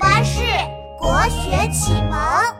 巴士国学启蒙。